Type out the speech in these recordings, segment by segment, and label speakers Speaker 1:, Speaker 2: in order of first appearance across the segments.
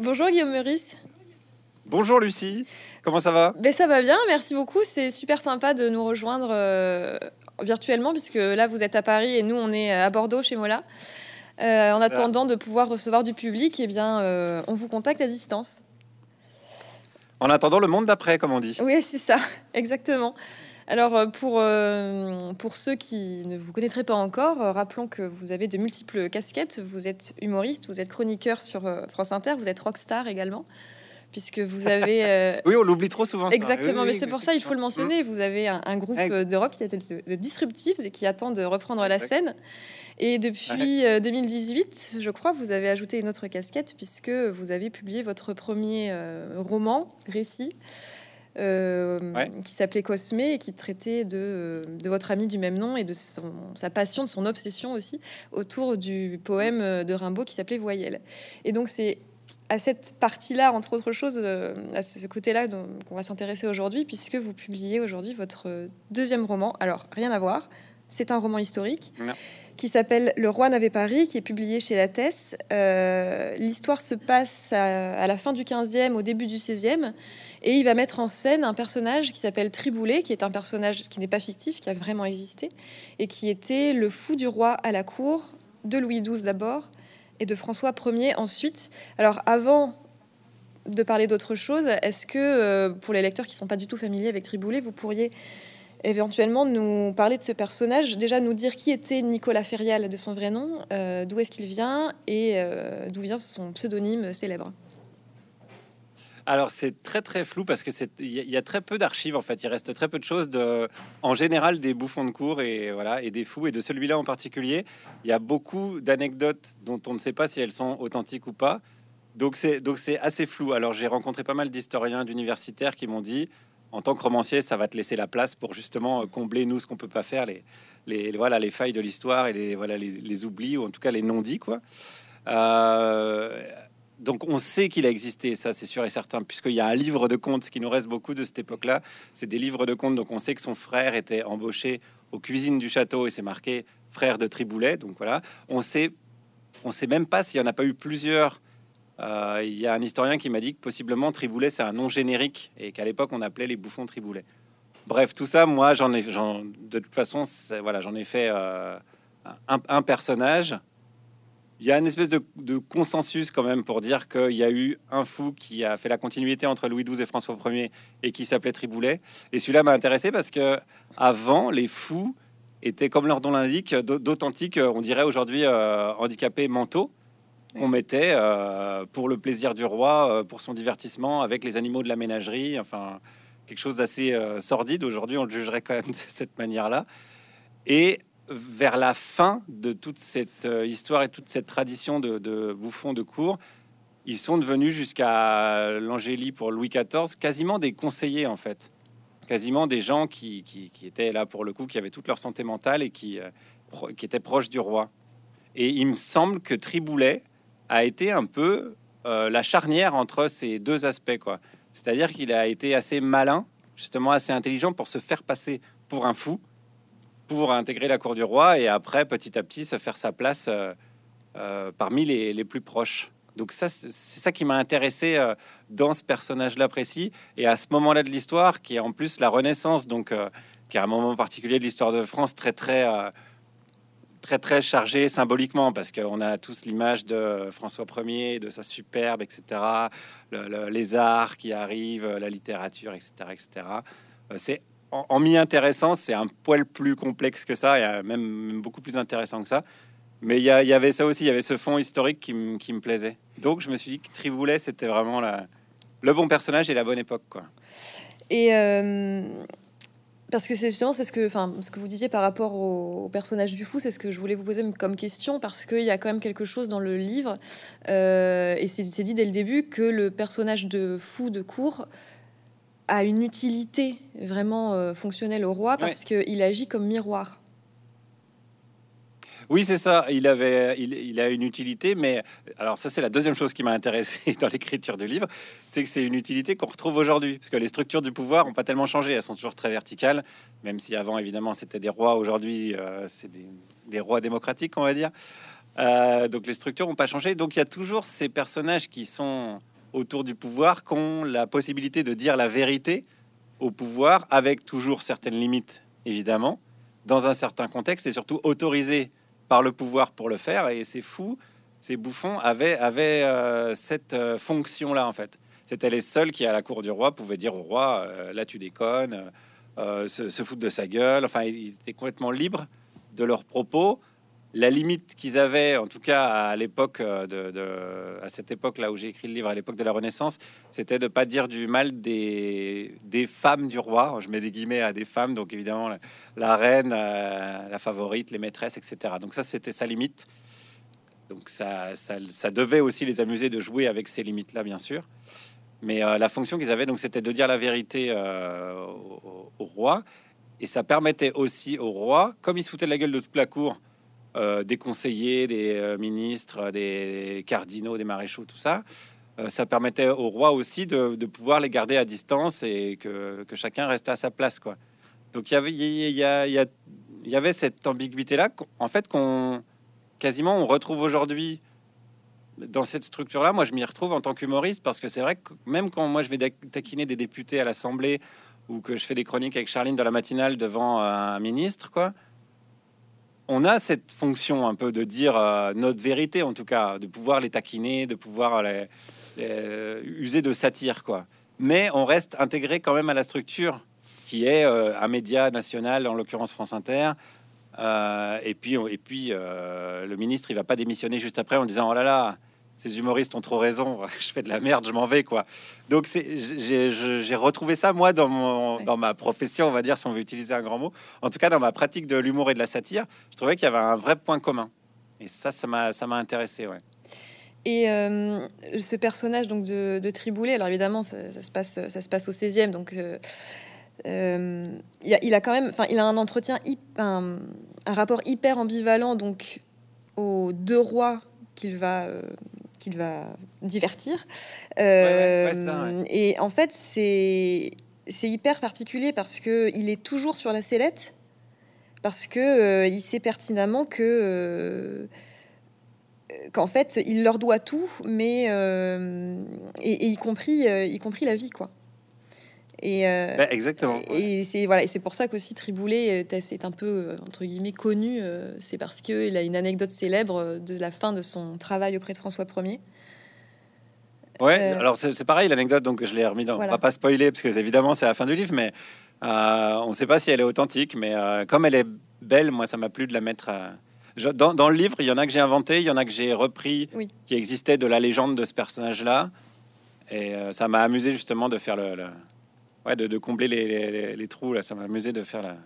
Speaker 1: Bonjour Guillaume Meurice.
Speaker 2: Bonjour Lucie, comment ça va?
Speaker 1: Ben, Ça va bien, merci beaucoup. C'est super sympa de nous rejoindre euh, virtuellement, puisque là vous êtes à Paris et nous on est à Bordeaux chez Mola. Euh, en attendant de pouvoir recevoir du public, eh bien, euh, on vous contacte à distance.
Speaker 2: En attendant le monde d'après, comme on dit.
Speaker 1: Oui, c'est ça, exactement. Alors, euh, pour, euh, pour ceux qui ne vous connaîtraient pas encore, euh, rappelons que vous avez de multiples casquettes. Vous êtes humoriste, vous êtes chroniqueur sur France Inter, vous êtes rockstar également, puisque vous avez...
Speaker 2: oui, on l'oublie trop souvent.
Speaker 1: Exactement, mais c'est pour ça, il faut le mentionner. Vous avez un, groupe d'Europe qui s'appelle The Disruptives et qui attend de reprendre la scène. Et depuis 2018, je crois, vous avez ajouté une autre casquette puisque vous avez publié votre premier roman, récit, euh, qui s'appelait Cosmé et qui traitait de, de, votre ami du même nom et de sa passion, de son obsession aussi autour du poème de Rimbaud qui s'appelait Voyelle. Et donc c'est à cette partie-là, entre autres choses, euh, à ce côté-là qu'on va s'intéresser aujourd'hui, puisque vous publiez aujourd'hui votre deuxième roman. Alors, rien à voir, c'est un roman historique. Qui s'appelle Le roi n'avait pas ri, qui est publié chez Lattès. Euh, L'histoire se passe à, la fin du 15e, au début du 16e, et il va mettre en scène un personnage qui s'appelle Triboulet, qui est un personnage qui n'est pas fictif, qui a vraiment existé, et qui était le fou du roi à la cour, de Louis XII d'abord, et de François Ier ensuite. Alors avant de parler d'autre chose, est-ce que euh, pour les lecteurs qui ne sont pas du tout familiers avec Triboulet, vous pourriez éventuellement nous parler de ce personnage, déjà nous dire qui était Nicolas Ferial de son vrai nom, euh, d'où est-ce qu'il vient et euh, d'où vient son pseudonyme célèbre
Speaker 2: alors c'est très très flou parce que c'est il y, a très peu d'archives en fait. Il reste très peu de choses de, en général des bouffons de cours et voilà et des fous et de celui-là en particulier. Il y a beaucoup d'anecdotes dont on ne sait pas si elles sont authentiques ou pas. Donc c'est donc c'est assez flou. Alors j'ai rencontré pas mal d'historiens, d'universitaires qui m'ont dit en tant que romancier, ça va te laisser la place pour justement combler nous ce qu'on peut pas faire les voilà les failles de l'histoire et les voilà les, oublis ou en tout cas les non-dits quoi. Euh, donc on sait qu'il a existé, ça c'est sûr et certain, puisqu'il y a un livre de contes qui nous reste beaucoup de cette époque-là. C'est des livres de contes, donc on sait que son frère était embauché aux cuisines du château et c'est marqué frère de Triboulet. Donc voilà, on sait, on sait même pas s'il n'y en a pas eu plusieurs. Euh, il y a un historien qui m'a dit que possiblement Triboulet c'est un nom générique et qu'à l'époque on appelait les bouffons Triboulet. Bref, tout ça, moi j'en ai, de toute façon, voilà, j'en ai fait euh, un personnage il y a une espèce de, consensus quand même pour dire qu'il y a eu un fou qui a fait la continuité entre Louis XII et François Ier et qui s'appelait Triboulet. Et celui-là m'a intéressé parce que avant, les fous étaient, comme leur nom l'indique, d'authentiques, on dirait aujourd'hui, euh, handicapés mentaux. On mettait euh, pour le plaisir du roi, euh, pour son divertissement avec les animaux de la ménagerie, enfin quelque chose d'assez sordide. Aujourd'hui, on le jugerait quand même de cette manière-là. Et vers la fin de toute cette euh, histoire et toute cette tradition de, bouffons de cour, ils sont devenus jusqu'à l'Angélie pour Louis XIV quasiment des conseillers en fait, quasiment des gens qui, étaient là pour le coup, qui avaient toute leur santé mentale et qui, euh, qui étaient proches du roi. Et il me semble que Triboulet a été un peu euh, la charnière entre ces deux aspects, quoi. C'est-à-dire qu'il a été assez malin, justement assez intelligent pour se faire passer pour un fou, pour intégrer la cour du roi et après, petit à petit, se faire sa place euh, euh, parmi les, plus proches. Donc ça, c'est ça qui m'a intéressé dans ce personnage-là précis. Et à ce moment-là de l'histoire, qui est en plus la Renaissance, donc qui est un moment particulier de l'histoire de France très très très très chargé symboliquement parce qu'on a tous l'image de François Ier, de sa superbe, etc. les arts qui arrivent, la littérature, etc., etc. C'est en, m'y intéressant, c'est un poil plus complexe que ça, et même, beaucoup plus intéressant que ça. Mais il y, avait ça aussi, il y avait ce fond historique qui, me plaisait. Donc je me suis dit que Triboulet, c'était vraiment le bon personnage et la bonne époque. Quoi.
Speaker 1: Euh, parce que c'est justement c'est ce que, enfin, ce que vous disiez par rapport au, personnage du fou, c'est ce que je voulais vous poser comme question parce qu'il y a quand même quelque chose dans le livre euh, et c'est dit dès le début que le personnage de fou de cour a une utilité vraiment euh, fonctionnelle au roi parce qu'il agit comme miroir.
Speaker 2: Oui, c'est ça. Il avait, il, a une utilité, mais alors ça, c'est la deuxième chose qui m'a intéressé dans l'écriture du livre, c'est que c'est une utilité qu'on retrouve aujourd'hui, parce que les structures du pouvoir n'ont pas tellement changé. Elles sont toujours très verticales, même si avant, évidemment, c'était des rois. Aujourd'hui, euh, c'est des, rois démocratiques, on va dire. Euh, donc les structures n'ont pas changé. Donc il y a toujours ces personnages qui sont autour du pouvoir qui ont la possibilité de dire la vérité au pouvoir, avec toujours certaines limites, évidemment, dans un certain contexte, et surtout autorisé par le pouvoir pour le faire. Et c'est fou, ces bouffons avaient, avaient euh, cette euh, fonction-là, en fait. C'était les seuls qui, à la cour du roi, pouvaient dire au roi, euh, là tu déconnes, se, se foutre de sa gueule. Enfin, ils étaient complètement libres de leurs propos la limite qu'ils avaient, en tout cas à l'époque de, à cette époque là où j'ai écrit le livre, à l'époque de la Renaissance, c'était de pas dire du mal des, femmes du roi. Je mets des guillemets à des femmes, donc évidemment la, reine, euh, la favorite, les maîtresses, etc. Donc ça, c'était sa limite. Donc ça, ça, devait aussi les amuser de jouer avec ces limites là, bien sûr. Mais euh, la fonction qu'ils avaient, donc, c'était de dire la vérité euh, au, au roi, et ça permettait aussi au roi, comme il se foutait de la gueule de toute la cour euh, des conseillers, des euh, ministres, des cardinaux, des maréchaux, tout ça. Euh, ça permettait au roi aussi de, pouvoir les garder à distance et que, chacun restait à sa place, quoi. Donc il y avait, cette ambiguïté-là, en fait, qu'on quasiment on retrouve aujourd'hui dans cette structure-là. Moi, je m'y retrouve en tant qu'humoriste parce que c'est vrai que même quand moi je vais taquiner des députés à l'Assemblée ou que je fais des chroniques avec Charline dans la matinale devant un ministre, quoi on a cette fonction un peu de dire euh, notre vérité, en tout cas, de pouvoir les taquiner, de pouvoir les, user de satire, quoi. Mais on reste intégré quand même à la structure qui est euh, un média national, en l'occurrence France Inter. Euh, et puis, et puis le ministre, il va pas démissionner juste après en disant oh là là, ces humoristes ont trop raison, je fais de la merde, je m'en vais quoi. Donc j'ai retrouvé ça moi dans, mon, dans ma profession, on va dire si on veut utiliser un grand mot. En tout cas dans ma pratique de l'humour et de la satire, je trouvais qu'il y avait un vrai point commun. Et ça, ça m'a intéressé, ouais.
Speaker 1: Et euh, ce personnage donc de, de Triboulet, alors évidemment ça, se passe ça se passe au 16e, donc euh, euh, il, a, il, a, quand même, enfin il a un entretien, un, un rapport hyper ambivalent donc aux deux rois qu'il va qu'il va divertir. Euh, et en fait, c'est c'est hyper particulier parce que il est toujours sur la sellette, parce que euh, il sait pertinemment que euh, qu'en fait, il leur doit tout, mais et, y compris y compris la vie, quoi.
Speaker 2: Et bah, exactement.
Speaker 1: Et c'est voilà, c'est pour ça qu'aussi Triboulet est un peu entre guillemets connu. c'est parce qu'il a une anecdote célèbre de la fin de son travail auprès de François Ier.
Speaker 2: Ouais, alors c'est pareil l'anecdote, donc je l'ai remis dans. On va pas spoiler parce que évidemment c'est la fin du livre, mais on ne sait pas si elle est authentique, mais comme elle est belle, moi ça m'a plu de la mettre. Dans, dans, le livre, il y en a que j'ai inventé, il y en a que j'ai repris, qui existait de la légende de ce personnage-là, et ça m'a amusé justement de faire le, ouais, de, combler les, les, trous. Là, ça m'a amusé de faire la,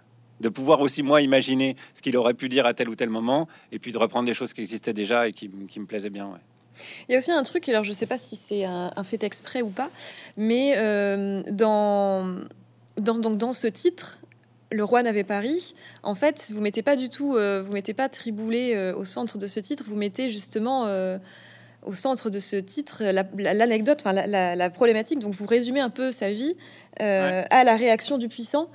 Speaker 2: de pouvoir aussi moi imaginer ce qu'il aurait pu dire à tel ou tel moment, et puis de reprendre des choses qui existaient déjà et qui, me plaisaient bien. Ouais.
Speaker 1: Il y a aussi un truc, alors je sais pas si c'est un, fait exprès ou pas, mais euh, dans, dans, donc dans ce titre, le roi n'avait Paris. En fait, vous mettez pas du tout, euh, vous mettez pas Triboulet euh, au centre de ce titre. Vous mettez justement au centre de ce titre l'anecdote, enfin la, problématique. Donc vous résumez un peu sa vie à la réaction du puissant.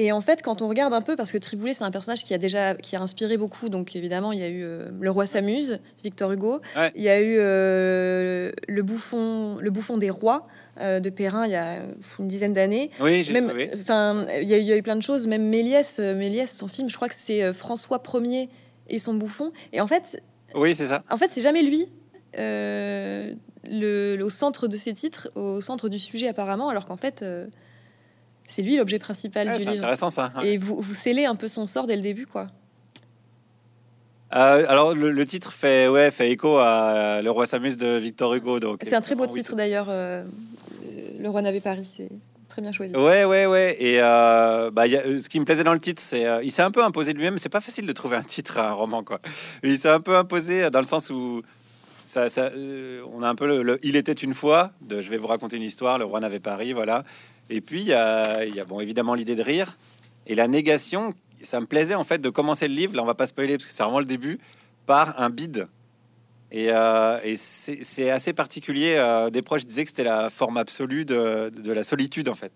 Speaker 1: Et en fait, quand on regarde un peu, parce que Triboulet, c'est un personnage qui a déjà qui a inspiré beaucoup. Donc évidemment, il y a eu euh, Le Roi s'amuse, Victor Hugo. Il y a eu euh, le bouffon, le bouffon des rois euh, de Perrin il y a une dizaine d'années.
Speaker 2: Oui,
Speaker 1: même. Enfin, il, il y, a eu plein de choses. Même Méliès, Méliès, son film, je crois que c'est François Ier et son bouffon. Et en fait,
Speaker 2: oui, c'est ça.
Speaker 1: En fait, c'est jamais lui. Le, au centre de ses titres, au centre du sujet apparemment, alors qu'en fait, c'est lui l'objet principal du livre.
Speaker 2: Intéressant ça.
Speaker 1: Et vous, vous scellez un peu son sort dès le début, quoi.
Speaker 2: Euh, alors le, titre fait ouais fait écho à Le roi s'amuse de Victor Hugo donc
Speaker 1: c'est un très beau titre d'ailleurs euh, Le roi n'avait Paris c'est très bien choisi
Speaker 2: ouais ouais ouais et euh, bah, ce qui me plaisait dans le titre c'est il s'est un peu imposé lui-même c'est pas facile de trouver un titre à un roman quoi il s'est un peu imposé dans le sens où ça, ça on a un peu le, il était une fois de je vais vous raconter une histoire Le roi n'avait Paris voilà et puis, il y a, bon, évidemment l'idée de rire et la négation. Ça me plaisait en fait de commencer le livre. Là, on va pas spoiler parce que c'est vraiment le début par un bide. Et, euh, c'est assez particulier. Euh, des proches disaient que c'était la forme absolue de, la solitude en fait.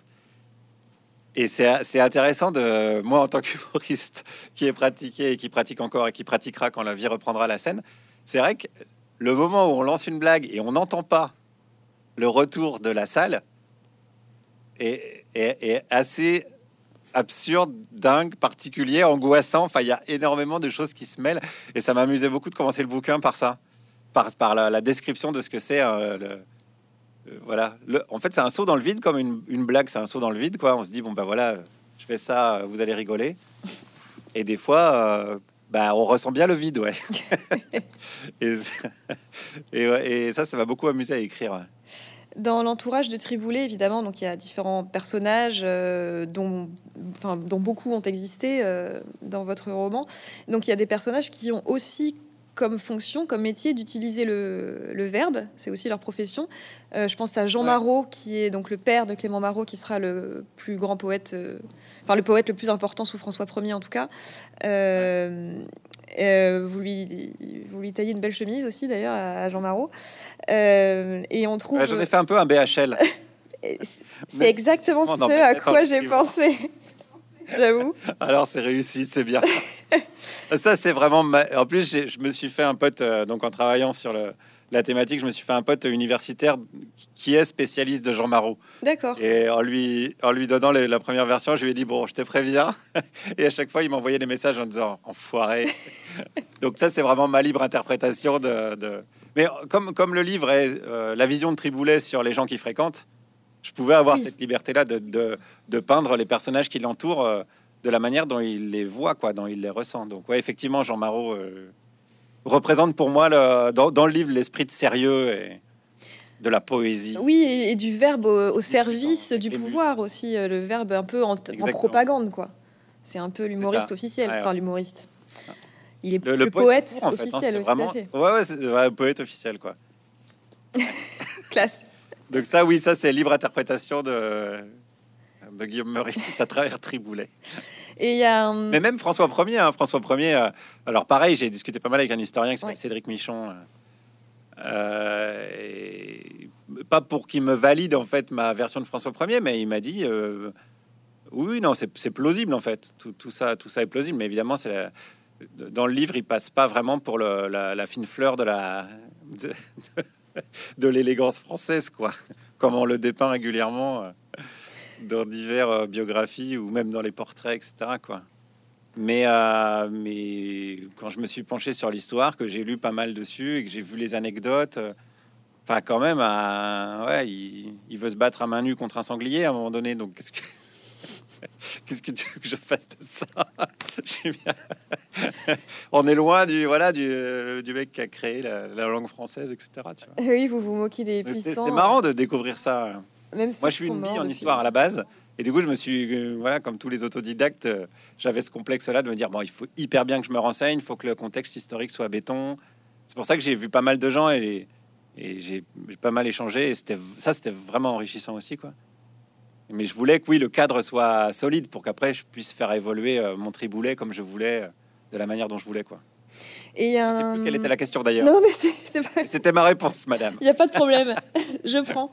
Speaker 2: Et c'est intéressant de moi en tant qu'humoriste qui est pratiqué et qui pratique encore et qui pratiquera quand la vie reprendra la scène. C'est vrai que le moment où on lance une blague et on n'entend pas le retour de la salle est, assez absurde, dingue, particulier, angoissant. Enfin, il y a énormément de choses qui se mêlent. Et ça m'amusait beaucoup de commencer le bouquin par ça, par, la, description de ce que c'est. Hein, euh, voilà. En fait, c'est un saut dans le vide, comme une, blague, c'est un saut dans le vide. Quoi. On se dit, bon, ben voilà, je fais ça, vous allez rigoler. Et des fois, euh, bah, on ressent bien le vide, ouais. et, et, ça, ça m'a beaucoup amusé à écrire.
Speaker 1: Dans l'entourage de Triboulet, évidemment, donc il y a différents personnages euh, dont, enfin, dont beaucoup ont existé euh, dans votre roman. Donc il y a des personnages qui ont aussi comme fonction, comme métier d'utiliser le, le, verbe, c'est aussi leur profession. Euh, je pense à Jean Marot, qui est donc le père de Clément Marot, qui sera le plus grand poète, enfin le poète le plus important sous François Ier en tout cas. Euh, vous, lui, vous lui taillez une belle chemise aussi, d'ailleurs, à Jean Marot. Euh, et on trouve.
Speaker 2: J'en ai fait un peu un BHL.
Speaker 1: c'est exactement ce à quoi j'ai pensé. J'avoue.
Speaker 2: Alors c'est réussi, c'est bien. Ça c'est vraiment. En plus, je me suis fait un pote euh, donc en travaillant sur le, la thématique, je me suis fait un pote universitaire qui est spécialiste de Jean Marot.
Speaker 1: D'accord.
Speaker 2: Et en lui, en lui donnant la première version, je lui ai dit Bon, je te préviens. Et à chaque fois, il m'envoyait des messages en disant Enfoiré. Donc, ça, c'est vraiment ma libre interprétation de. Mais comme, comme le livre est euh, la vision de Triboulet sur les gens qui fréquentent, je pouvais avoir cette liberté-là de, de, de, peindre les personnages qui l'entourent euh, de la manière dont il les voit, quoi, dont il les ressent. Donc, ouais, effectivement, Jean Marot. Euh, représente pour moi le, dans, le livre l'esprit de sérieux et de la poésie.
Speaker 1: Oui, et, du verbe au, service du pouvoir aussi, euh, le verbe un peu en, propagande, quoi. C'est un peu l'humoriste officiel, enfin l'humoriste. Il est le, poète, hein, officiel,
Speaker 2: vraiment... Ouais, ouais, c'est vrai, poète officiel, quoi.
Speaker 1: Classe.
Speaker 2: Donc ça, oui, ça c'est libre interprétation de, de Guillaume Meurice à travers Triboulet.
Speaker 1: Et y a
Speaker 2: Mais même François Ier, hein, François Ier. Euh, alors pareil, j'ai discuté pas mal avec un historien qui s'appelle Cédric Michon. Euh, euh, pas pour qu'il me valide en fait ma version de François Ier, mais il m'a dit oui, non, c'est plausible en fait. Tout, ça, tout ça est plausible, mais évidemment, c'est dans le livre, il passe pas vraiment pour la, fine fleur de la de, l'élégance française, quoi, comme on le dépeint régulièrement dans diverses euh, biographies ou même dans les portraits, etc. Quoi. Mais, euh, mais quand je me suis penché sur l'histoire, que j'ai lu pas mal dessus et que j'ai vu les anecdotes, euh, enfin quand même, ouais, il, veut se battre à main nue contre un sanglier à un moment donné. Donc qu'est-ce que qu'est-ce que tu veux que je fasse de ça? On est loin du voilà du, du mec qui a créé la, langue française, etc. Tu vois.
Speaker 1: Oui, vous vous moquez des puissants.
Speaker 2: C'était marrant de découvrir ça. Moi, je suis une bille en histoire à la base. Et du coup, je me suis, euh, voilà, comme tous les autodidactes, euh, j'avais ce complexe-là de me dire bon, il faut hyper bien que je me renseigne, il faut que le contexte historique soit béton. C'est pour ça que j'ai vu pas mal de gens et, et j'ai pas mal échangé. Et c'était ça, c'était vraiment enrichissant aussi, quoi. Mais je voulais que oui, le cadre soit solide pour qu'après je puisse faire évoluer euh, mon triboulet comme je voulais, de la manière dont je voulais, quoi.
Speaker 1: Et
Speaker 2: Je sais plus quelle était la question d'ailleurs.
Speaker 1: Non, mais c'est
Speaker 2: C'était ma réponse, madame.
Speaker 1: Il n'y a pas de problème. je prends.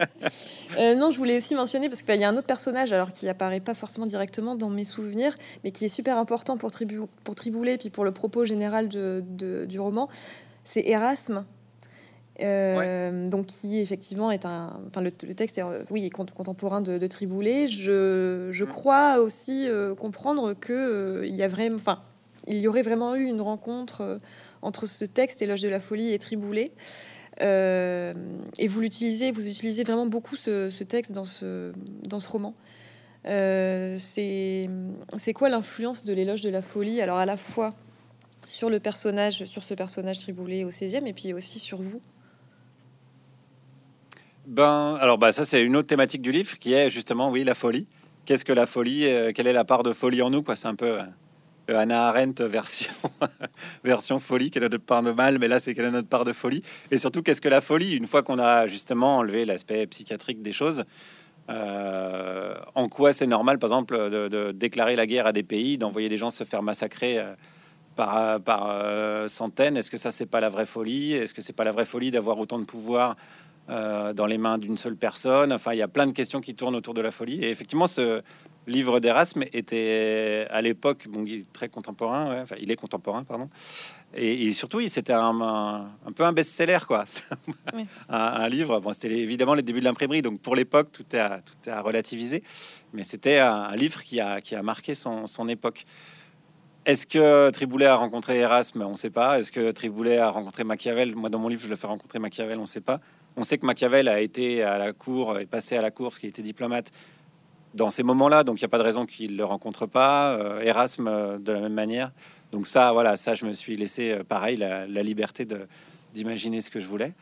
Speaker 1: Euh, non, je voulais aussi mentionner, parce qu'il y a un autre personnage, alors qui apparaît pas forcément directement dans mes souvenirs, mais qui est super important pour, tribu, pour Triboulet, puis pour le propos général de, du roman. C'est Erasme. Euh, donc qui effectivement est un, enfin le, texte est oui contemporain de, Triboulet. Je, je, mm. crois aussi euh, comprendre que il y a vraiment, enfin il y aurait vraiment eu une rencontre entre ce texte, Éloge de la folie et Triboulet. Euh, et vous l'utilisez, vous utilisez vraiment beaucoup ce, texte dans ce, dans ce roman. Euh, c'est quoi l'influence de l'éloge de la folie Alors à la fois sur le personnage, sur ce personnage Triboulet au 16e, et puis aussi sur vous?
Speaker 2: Ben, alors bah ça c'est une autre thématique du livre qui est justement oui la folie. Qu'est-ce que la folie euh, Quelle est la part de folie en nous c'est un peu Anna Arendt version, folie, quelle est notre part de mal, mais là c'est quelle est notre part de folie. Et surtout, qu'est-ce que la folie? Une fois qu'on a justement enlevé l'aspect psychiatrique des choses, euh, en quoi c'est normal, par exemple, de, déclarer la guerre à des pays, d'envoyer des gens se faire massacrer euh, par, par euh, centaines? Est-ce que ça, c'est pas la vraie folie? Est-ce que c'est pas la vraie folie d'avoir autant de pouvoir dans les mains d'une seule personne Enfin, il y a plein de questions qui tournent autour de la folie. Et effectivement, ce, livre d'Erasme était à l'époque, bon, il est très contemporain, enfin, il est contemporain, pardon. Et, surtout, c'était un, un, peu un best-seller, quoi. un, livre. Bon, c'était évidemment les débuts de l'imprimerie, donc pour l'époque, tout est à, tout est à relativiser. Mais c'était un, livre qui a, qui a marqué son, son époque. Est-ce que Triboulet a rencontré Erasme? On ne sait pas. Est-ce que Triboulet a rencontré Machiavel? Moi, dans mon livre, je le fais rencontrer Machiavel, on ne sait pas. On sait que Machiavel a été à la cour, est passé à la cour, parce qu'il était diplomate dans ces moments-là, donc il n'y a pas de raison qu'il ne le rencontre pas. Euh, Erasme, euh, de la même manière. Donc ça, voilà, ça, je me suis laissé, euh, pareil, la, liberté d'imaginer ce que je voulais.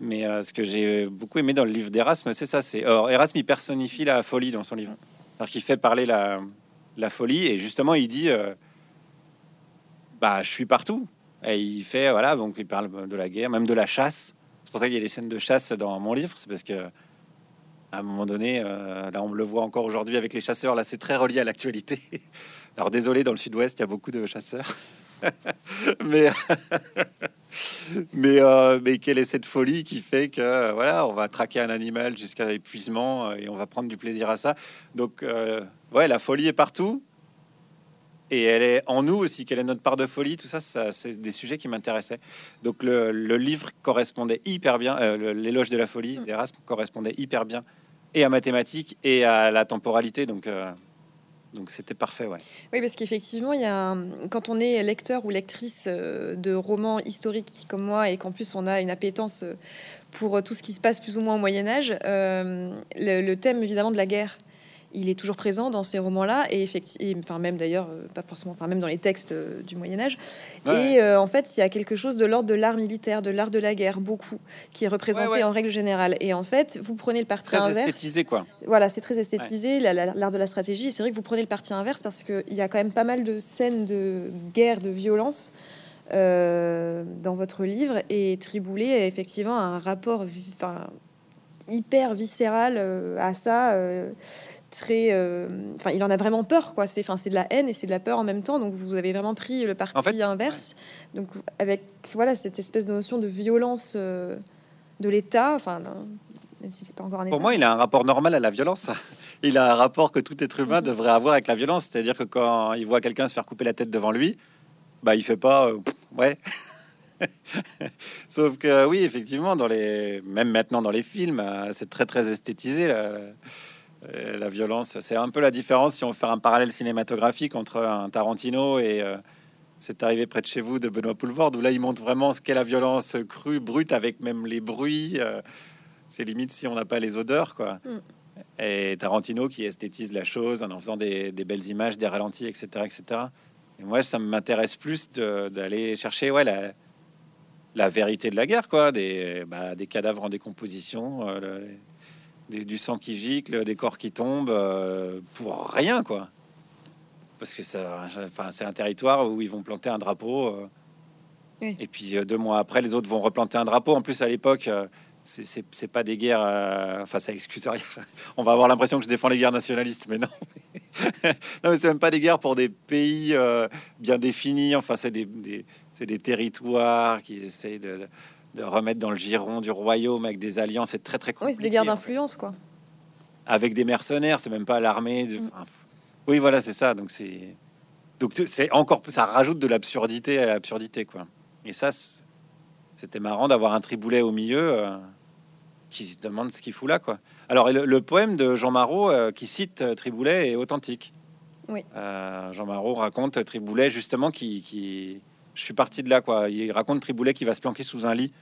Speaker 2: Mais ce que j'ai beaucoup aimé dans le livre d'Erasme, c'est ça. C'est Erasme, il personnifie la folie dans son livre. Alors qu'il fait parler la, la folie et justement, il dit, bah, je suis partout. Et il fait, voilà, donc il parle de la guerre, même de la chasse. Pour ça qu'il y a des scènes de chasse dans mon livre. C'est parce que à un moment donné, euh, là on le voit encore aujourd'hui avec les chasseurs, là c'est très relié à l'actualité. Alors désolé, dans le sud-ouest, il y a beaucoup de chasseurs. mais mais, euh, mais quelle est cette folie qui fait que voilà, on va traquer un animal jusqu'à l'épuisement et on va prendre du plaisir à ça? Donc euh, ouais, la folie est partout et elle est en nous aussi. Quelle est notre part de folie Tout ça, ça c'est des sujets qui m'intéressaient. Donc le, le, livre correspondait hyper bien. L'éloge de la folie mm. d'Erasme correspondait hyper bien et à mathématiques et à la temporalité. Donc, euh, donc c'était parfait, ouais.
Speaker 1: Oui, parce qu'effectivement, il y a quand on est lecteur ou lectrice euh, de romans historiques comme moi et qu'en plus on a une appétence euh, pour tout ce qui se passe plus ou moins au Moyen Âge, le, thème évidemment de la guerre il est toujours présent dans ces romans-là, et effectivement, enfin même d'ailleurs, euh, pas forcément, enfin même dans les textes euh, du Moyen Âge. Et euh, en fait, il y a quelque chose de l'ordre de l'art militaire, de l'art de la guerre, beaucoup, qui est représenté en règle générale. Et en fait, vous prenez le parti
Speaker 2: très
Speaker 1: inverse.
Speaker 2: esthétisé, quoi.
Speaker 1: Voilà, c'est très esthétisé, l'art de la stratégie. C'est vrai que vous prenez le parti inverse parce qu'il y a quand même pas mal de scènes de guerre, de violence. dans votre livre et Triboulet a effectivement un rapport hyper viscéral à ça très. Euh, enfin, il en a vraiment peur, quoi. C'est, enfin, c'est de la haine et c'est de la peur en même temps. Donc, vous avez vraiment pris le parti inverse. Donc, avec voilà cette espèce de notion de violence euh, de l'État. Enfin, même si c'est pas encore un
Speaker 2: Pour moi, il a un rapport normal à la violence. Il a un rapport que tout être humain mhm. devrait avoir avec la violence. C'est-à-dire que quand il voit quelqu'un se faire couper la tête devant lui, bah, il fait pas. Euh, ouais. Sauf que oui, effectivement, dans les, même maintenant dans les films, c'est très très esthétisé. Là. Euh, la violence, c'est un peu la différence si on fait un parallèle cinématographique entre un Tarantino et euh, C'est arrivé près de chez vous de Benoît Poulvord, où là il montre vraiment ce qu'est la violence crue, brute, avec même les bruits. Euh, c'est limite si on n'a pas les odeurs, quoi. Mm. Et Tarantino qui esthétise la chose en en faisant des, belles images, des ralentis, etc., etc. Et moi, ça m'intéresse plus d'aller chercher, ouais, la, la, vérité de la guerre, quoi, des, bah, des cadavres en décomposition du sang qui gicle, des corps qui tombent euh, pour rien, quoi. Parce que ça, enfin, c'est un territoire où ils vont planter un drapeau. Euh, et puis euh, deux mois après, les autres vont replanter un drapeau. En plus, à l'époque, c'est pas des guerres. Enfin, ça excuse rien. On va avoir l'impression que je défends les guerres nationalistes, mais non. non, mais c'est même pas des guerres pour des pays bien définis. Enfin, c'est des, des, des territoires qui essayent de de remettre dans le giron du royaume avec des alliances, c'est très très compliqué.
Speaker 1: Oui, c'est des guerres d'influence, quoi.
Speaker 2: Avec des mercenaires, c'est même pas l'armée. De... Mm. oui, voilà, c'est ça. Donc c'est donc c'est encore ça rajoute de l'absurdité à l'absurdité, quoi. Et ça, c'était marrant d'avoir un triboulet au milieu euh, qui se demande ce qu'il fout là, quoi. Alors le, poème de Jean Marot euh, qui cite euh, Triboulet est authentique.
Speaker 1: Oui.
Speaker 2: Jean Marot raconte Triboulet justement qui, qui je suis parti de là, quoi. Il raconte Triboulet qui va se planquer sous un lit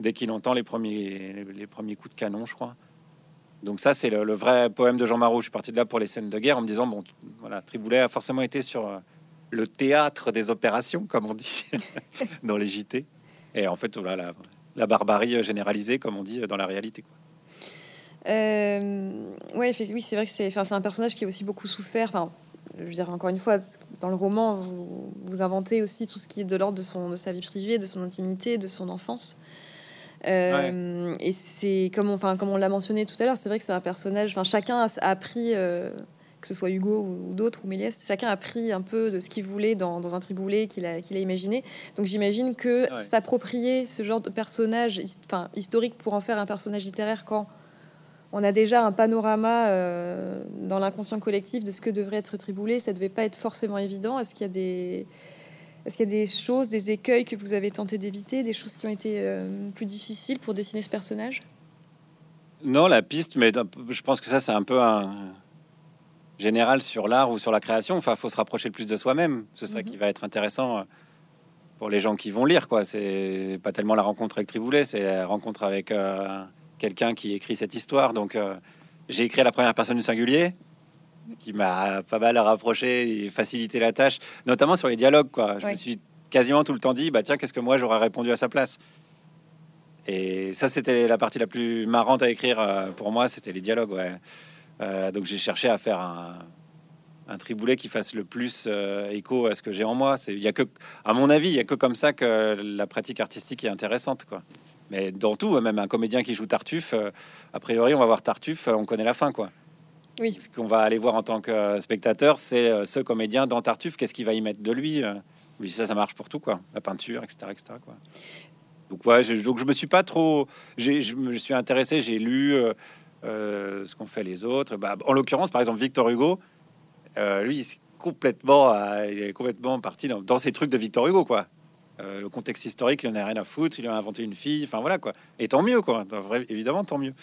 Speaker 2: dès qu'il entend les premiers, les premiers coups de canon, je crois. Donc ça, c'est le, vrai poème de Jean Marot. Je suis parti de là pour les scènes de guerre en me disant, bon, voilà, Triboulet a forcément été sur euh, le théâtre des opérations, comme on dit dans les JT. Et en fait, voilà, la, barbarie généralisée, comme on dit dans la réalité.
Speaker 1: Euh, ouais, oui, c'est vrai que c'est, un personnage qui a aussi beaucoup souffert. Je veux dire encore une fois, dans le roman, vous, inventez aussi tout ce qui est de l'ordre de, son, de sa vie privée, de son intimité, de son enfance. Euh, et c'est comme, enfin, comme on l'a mentionné tout à l'heure, c'est vrai que c'est un personnage. Enfin, chacun a, appris, euh, que ce soit Hugo ou, d'autres ou Méliès, chacun a pris un peu de ce qu'il voulait dans, un triboulet qu'il a, qu'il a imaginé. Donc j'imagine que s'approprier ce genre de personnage, enfin historique, pour en faire un personnage littéraire quand on a déjà un panorama euh, dans l'inconscient collectif de ce que devrait être Triboulet. Ça devait pas être forcément évident. Est-ce qu'il y a des Est-ce qu'il y a des choses, des écueils que vous avez tenté d'éviter, des choses qui ont été euh, plus difficiles pour dessiner ce personnage?
Speaker 2: Non, la piste, mais je pense que ça, c'est un peu un général sur l'art ou sur la création. Enfin, faut se rapprocher le plus de soi-même. C'est ça qui mhm. va être intéressant euh, pour les gens qui vont lire. Quoi, c'est pas tellement la rencontre avec Triboulet, c'est la rencontre avec euh, quelqu'un qui écrit cette histoire. Donc, j'ai écrit à la première personne du singulier qui m'a pas mal rapproché et facilité la tâche, notamment sur les dialogues. Quoi. Je me suis quasiment tout le temps dit, bah tiens, qu'est-ce que moi j'aurais répondu à sa place? Et ça, c'était la partie la plus marrante à écrire euh, pour moi, c'était les dialogues. Ouais. Euh, donc j'ai cherché à faire un, un, triboulet qui fasse le plus euh, écho à ce que j'ai en moi. Il y a que, à mon avis, il y a que comme ça que la pratique artistique est intéressante, quoi. Mais dans tout, même un comédien qui joue Tartuffe, a priori, on va voir Tartuffe, on connaît la fin, quoi.
Speaker 1: Oui.
Speaker 2: Ce qu'on va aller voir en tant que spectateur, c'est euh, ce comédien dans Tartuffe, qu'est-ce qu'il va y mettre de lui euh. Oui, ça, ça marche pour tout, quoi. La peinture, etc., etc., quoi. Donc, ouais, je, donc je me suis pas trop. Je me suis intéressé, j'ai lu euh, ce qu'ont fait les autres. Bah, en l'occurrence, par exemple, Victor Hugo, lui, il complètement, il est complètement parti dans, dans, ces trucs de Victor Hugo, quoi. Le contexte historique, il en a rien à foutre. Il a inventé une fille, enfin voilà, quoi. Et tant mieux, quoi. évidemment, tant mieux.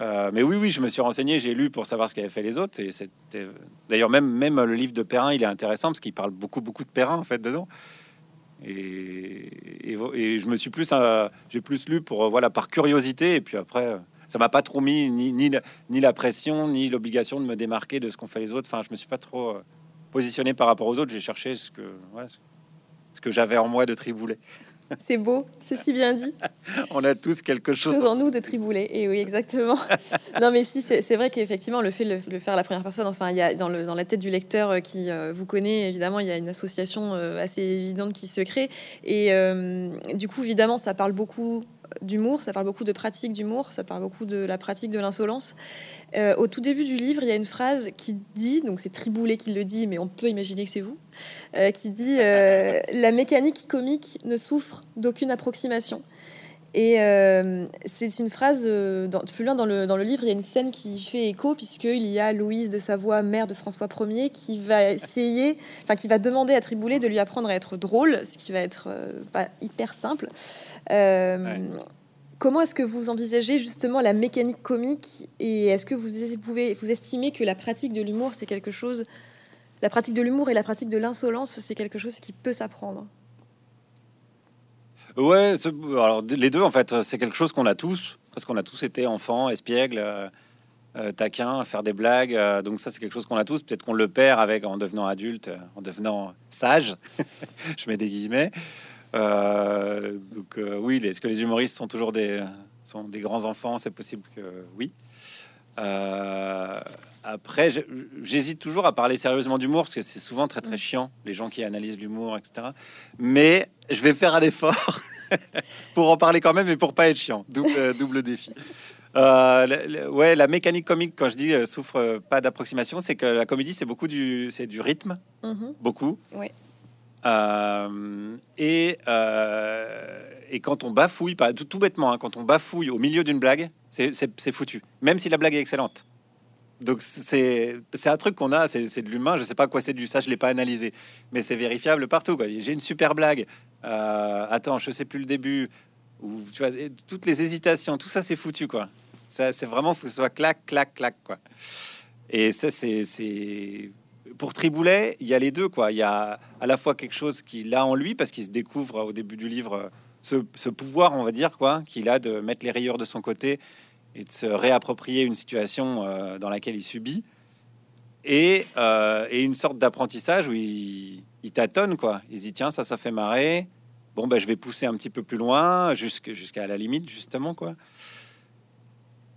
Speaker 2: Euh, mais oui, oui, je me suis renseigné, j'ai lu pour savoir ce qu'avaient fait les autres. Et c'était d'ailleurs même même le livre de Perrin, il est intéressant parce qu'il parle beaucoup beaucoup de Perrin en fait dedans. Et, et, je me suis plus euh, j'ai plus lu pour voilà par curiosité et puis après ça m'a pas trop mis ni, ni, ni la pression ni l'obligation de me démarquer de ce qu'ont fait les autres. Enfin, je me suis pas trop euh, positionné par rapport aux autres. J'ai cherché ce que que j'avais en moi de triboulet.
Speaker 1: C'est beau, ceci bien dit.
Speaker 2: On a tous quelque chose
Speaker 1: en nous de triboulet. Et oui, exactement. non, mais si, c'est vrai qu'effectivement, le fait de le, faire à la première personne, enfin, il y a dans, le, dans la tête du lecteur euh, qui euh, vous connaît, évidemment, il y a une association euh, assez évidente qui se crée. Et du coup, évidemment, ça parle beaucoup d'humour, ça parle beaucoup de pratique d'humour, ça parle beaucoup de la pratique de l'insolence. Euh, au tout début du livre, il y a une phrase qui dit, donc c'est Triboulet qui le dit, mais on peut imaginer que c'est vous, euh, qui dit euh, La mécanique comique ne souffre d'aucune approximation. Et c'est une phrase, dans, plus loin dans le, dans le livre, il y a une scène qui fait écho, puisqu'il y a Louise de Savoie, mère de François Ier, qui va essayer, enfin qui va demander à Triboulet de lui apprendre à être drôle, ce qui va être pas hyper simple. Comment est-ce que vous envisagez justement la mécanique comique et est-ce que vous pouvez vous estimez que la pratique de l'humour c'est quelque chose la pratique de l'humour et la pratique de l'insolence c'est quelque chose qui peut s'apprendre?
Speaker 2: Ouais, alors les deux en fait, c'est quelque chose qu'on a tous parce qu'on a tous été enfants, espiègles, euh, euh, taquins, faire des blagues. Euh, donc ça c'est quelque chose qu'on a tous. Peut-être qu'on le perd avec en devenant adulte, en devenant sage. Je mets des guillemets. Euh, donc euh, oui, est-ce que les humoristes sont toujours des, sont des grands enfants? C'est possible que oui. Euh, après, j'hésite toujours à parler sérieusement d'humour parce que c'est souvent très très mm. chiant, les gens qui analysent l'humour, etc. Mais je vais faire un effort pour en parler quand même et pour pas être chiant. Double, double défi. ouais, la mécanique comique, quand je dis souffre pas d'approximation, c'est que la comédie, c'est beaucoup du, c'est du rythme, mm-hmm. beaucoup. Euh, et, euh, et quand on bafouille, tout, tout bêtement, hein, quand on bafouille au milieu d'une blague, c'est foutu, même si la blague est excellente. Donc c'est un truc qu'on a, c'est de l'humain. Je sais pas quoi c'est du ça, je l'ai pas analysé, mais c'est vérifiable partout. J'ai une super blague. Euh, attends, je sais plus le début. Ou tu vois, toutes les hésitations, tout ça c'est foutu quoi. C'est vraiment faut que ce soit clac, clac, clac quoi. Et ça c'est pour Triboulet, il y a les deux, quoi. Il y a à la fois quelque chose qu'il a en lui, parce qu'il se découvre au début du livre ce, pouvoir, on va dire, quoi, qu'il a de mettre les rayures de son côté et de se réapproprier une situation euh, dans laquelle il subit, euh, et, une sorte d'apprentissage où il, tâtonne, quoi. Il se dit, tiens, ça, ça fait marrer. Bon, ben, je vais pousser un petit peu plus loin, jusqu'à la limite, justement, quoi.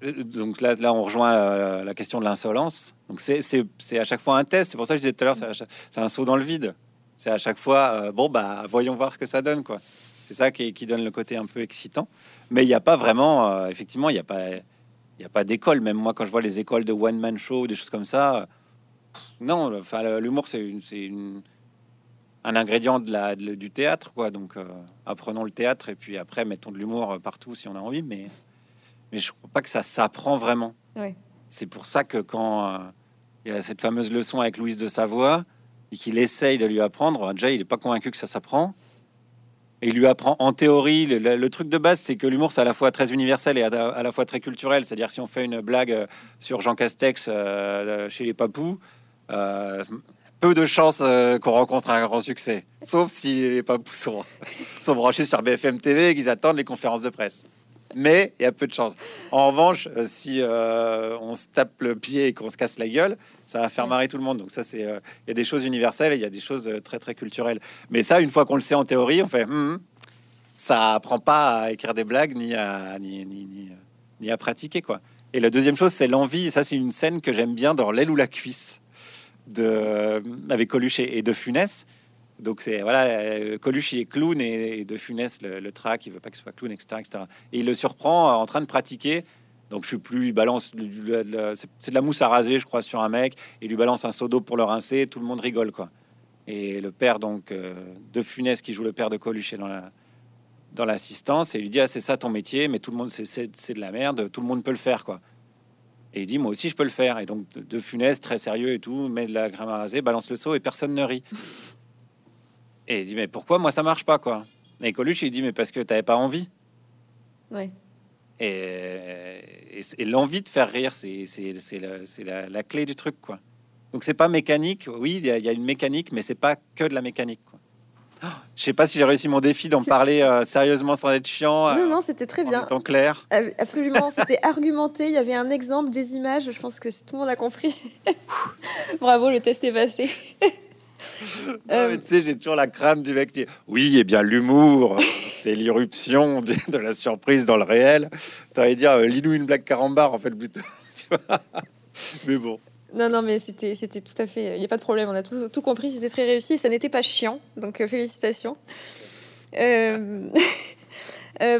Speaker 2: Euh, donc là, on rejoint euh, la question de l'insolence. Donc c'est à chaque fois un test. C'est pour ça que je disais tout à l'heure, c'est un saut dans le vide. C'est à chaque fois, euh, bon, bah, voyons voir ce que ça donne, quoi. C'est ça qui, qui, donne le côté un peu excitant. Mais il n'y a pas vraiment, effectivement, il n'y a pas, il a pas d'école. Même moi, quand je vois les écoles de one man show, des choses comme ça, non. Enfin, l'humour, c'est un ingrédient de la, du théâtre, quoi. Donc, apprenons le théâtre et puis après, mettons de l'humour partout si on a envie. Mais mais je crois pas que ça s'apprend vraiment. C'est pour ça que quand euh, il y a cette fameuse leçon avec Louise de Savoie, et qu'il essaye de lui apprendre, déjà, il n'est pas convaincu que ça s'apprend. Et il lui apprend en théorie, le, truc de base, c'est que l'humour, c'est à la fois très universel et à, la fois très culturel. C'est-à-dire, si on fait une blague euh, sur Jean Castex euh, chez les papous, euh, peu de chances qu'on rencontre un grand succès. Sauf si les papous sont branchés sur BFM TV et qu'ils attendent les conférences de presse mais il y a peu de chance. En revanche, euh, si euh, on se tape le pied et qu'on se casse la gueule, ça va faire marrer tout le monde. Donc ça, c'est euh, il y a des choses universelles et il y a des choses très très culturelles. Mais ça, une fois qu'on le sait en théorie, on fait hmm, ça apprend pas à écrire des blagues ni à ni, ni, ni, à pratiquer quoi. Et la deuxième chose, c'est l'envie. Ça, c'est une scène que j'aime bien dans l'aile ou la cuisse de avec Coluche et de Funès donc c'est voilà, euh, Coluche il est clown et, De Funès le, le track, il veut pas ce soit clown, etc., etc. Et il le surprend en train de pratiquer. Donc je suis plus, il balance, c'est de la mousse à raser, je crois, sur un mec, et lui balance un seau d'eau pour le rincer, tout le monde rigole quoi. Et le père donc euh, de Funès qui joue le père de Coluche est dans dans l'assistance et lui dit ah c'est ça ton métier, mais tout le monde c'est de la merde, tout le monde peut le faire quoi. Et il dit moi aussi je peux le faire. Et donc de Funès très sérieux et tout, met de la à raser, balance le seau et personne ne rit. Et il dit, mais pourquoi moi ça marche pas, quoi? Et Coluche, il dit, mais parce que tu n'avais pas envie.
Speaker 1: Oui.
Speaker 2: Et, et, l'envie de faire rire, c'est la, la, clé du truc, quoi. Donc c'est pas mécanique. Oui, il y, a une mécanique, mais c'est pas que de la mécanique. Quoi. Oh, je sais pas si j'ai réussi mon défi d'en parler euh, sérieusement sans être chiant.
Speaker 1: Non, non, c'était très bien.
Speaker 2: En clair.
Speaker 1: Absolument, c'était argumenté. Il y avait un exemple, des images. Je pense que tout le monde a compris. Bravo, le test est passé.
Speaker 2: Euh, tu sais, j'ai toujours la crâne du mec qui Oui, et eh bien l'humour, c'est l'irruption de, la surprise dans le réel. T'aurais dire euh, Lilou une blague carambar, en fait, plutôt. mais bon.
Speaker 1: Non, non, mais c'était, c'était tout à fait. Il n'y a pas de problème, on a tout, tout compris, c'était très réussi. Ça n'était pas chiant, donc euh, félicitations.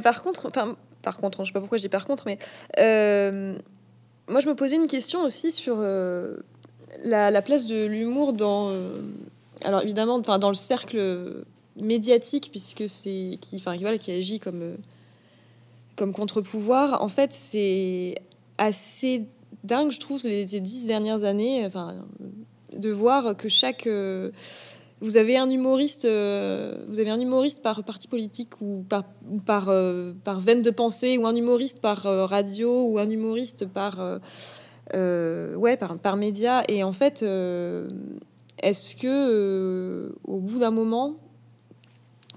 Speaker 1: par contre, par contre, je sais pas pourquoi dis par contre, mais moi je me posais une question aussi sur la, place de l'humour dans, euh, alors évidemment, enfin dans le cercle médiatique, puisque c'est qui, enfin voilà, qui agit comme euh, comme contre-pouvoir. En fait, c'est assez dingue, je trouve, les, dix dernières années, enfin, de voir que chaque euh, vous avez un humoriste, par parti politique ou par, veine de pensée, ou un humoriste par radio, ou un humoriste par ouais, par, par média. Et en fait, euh, est-ce que euh, au bout d'un moment,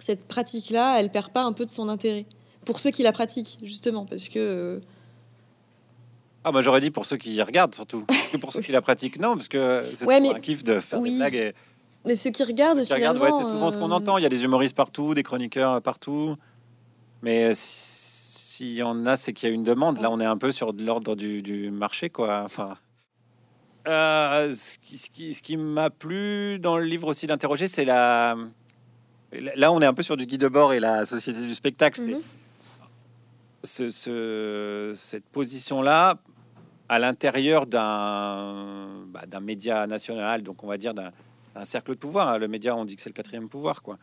Speaker 1: cette pratique-là, elle perd pas un peu de son intérêt pour ceux qui la pratiquent, justement, parce que.
Speaker 2: Ah bah j'aurais dit pour ceux qui regardent surtout, que pour ceux qui la pratiquent non, parce que c'est ouais, un kiff de faire des blagues.
Speaker 1: Mais ceux qui regardent,
Speaker 2: qui regardent, c'est souvent ce qu'on entend. Il y a des humoristes partout, des chroniqueurs partout, mais s'il y en a, c'est qu'il y a une demande. Là, on est un peu sur l'ordre du, marché, quoi. Enfin, euh, ce qui, ce qui, m'a plu dans le livre aussi d'interroger, c'est la. Là, on est un peu sur du guide de bord et la société du spectacle. C'est mhm. ce, cette position-là à l'intérieur d'un bah, d'un média national, donc on va dire d'un cercle de pouvoir. Le média, on dit que c'est le quatrième pouvoir, quoi.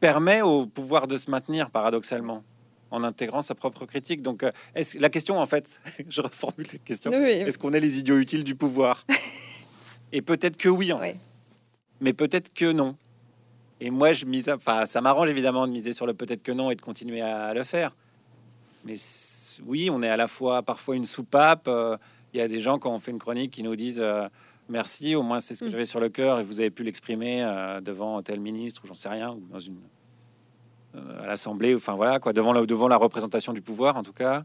Speaker 2: Permet au pouvoir de se maintenir, paradoxalement en intégrant sa propre critique. Donc, euh, est la question, en fait, je reformule cette question. Est-ce qu'on est les idiots utiles du pouvoir? Et peut-être que oui, en mais peut-être que non. Et moi, je mise, enfin, ça m'arrange évidemment de miser sur le peut-être que non et de continuer à, le faire. Mais oui, on est à la fois parfois une soupape. Euh, il y a des gens quand on fait une chronique qui nous disent euh, merci, au moins c'est ce que mm. j'avais sur le cœur et vous avez pu l'exprimer devant tel ministre ou j'en sais rien ou dans une à l'Assemblée, enfin voilà, quoi, devant la, représentation du pouvoir en tout cas.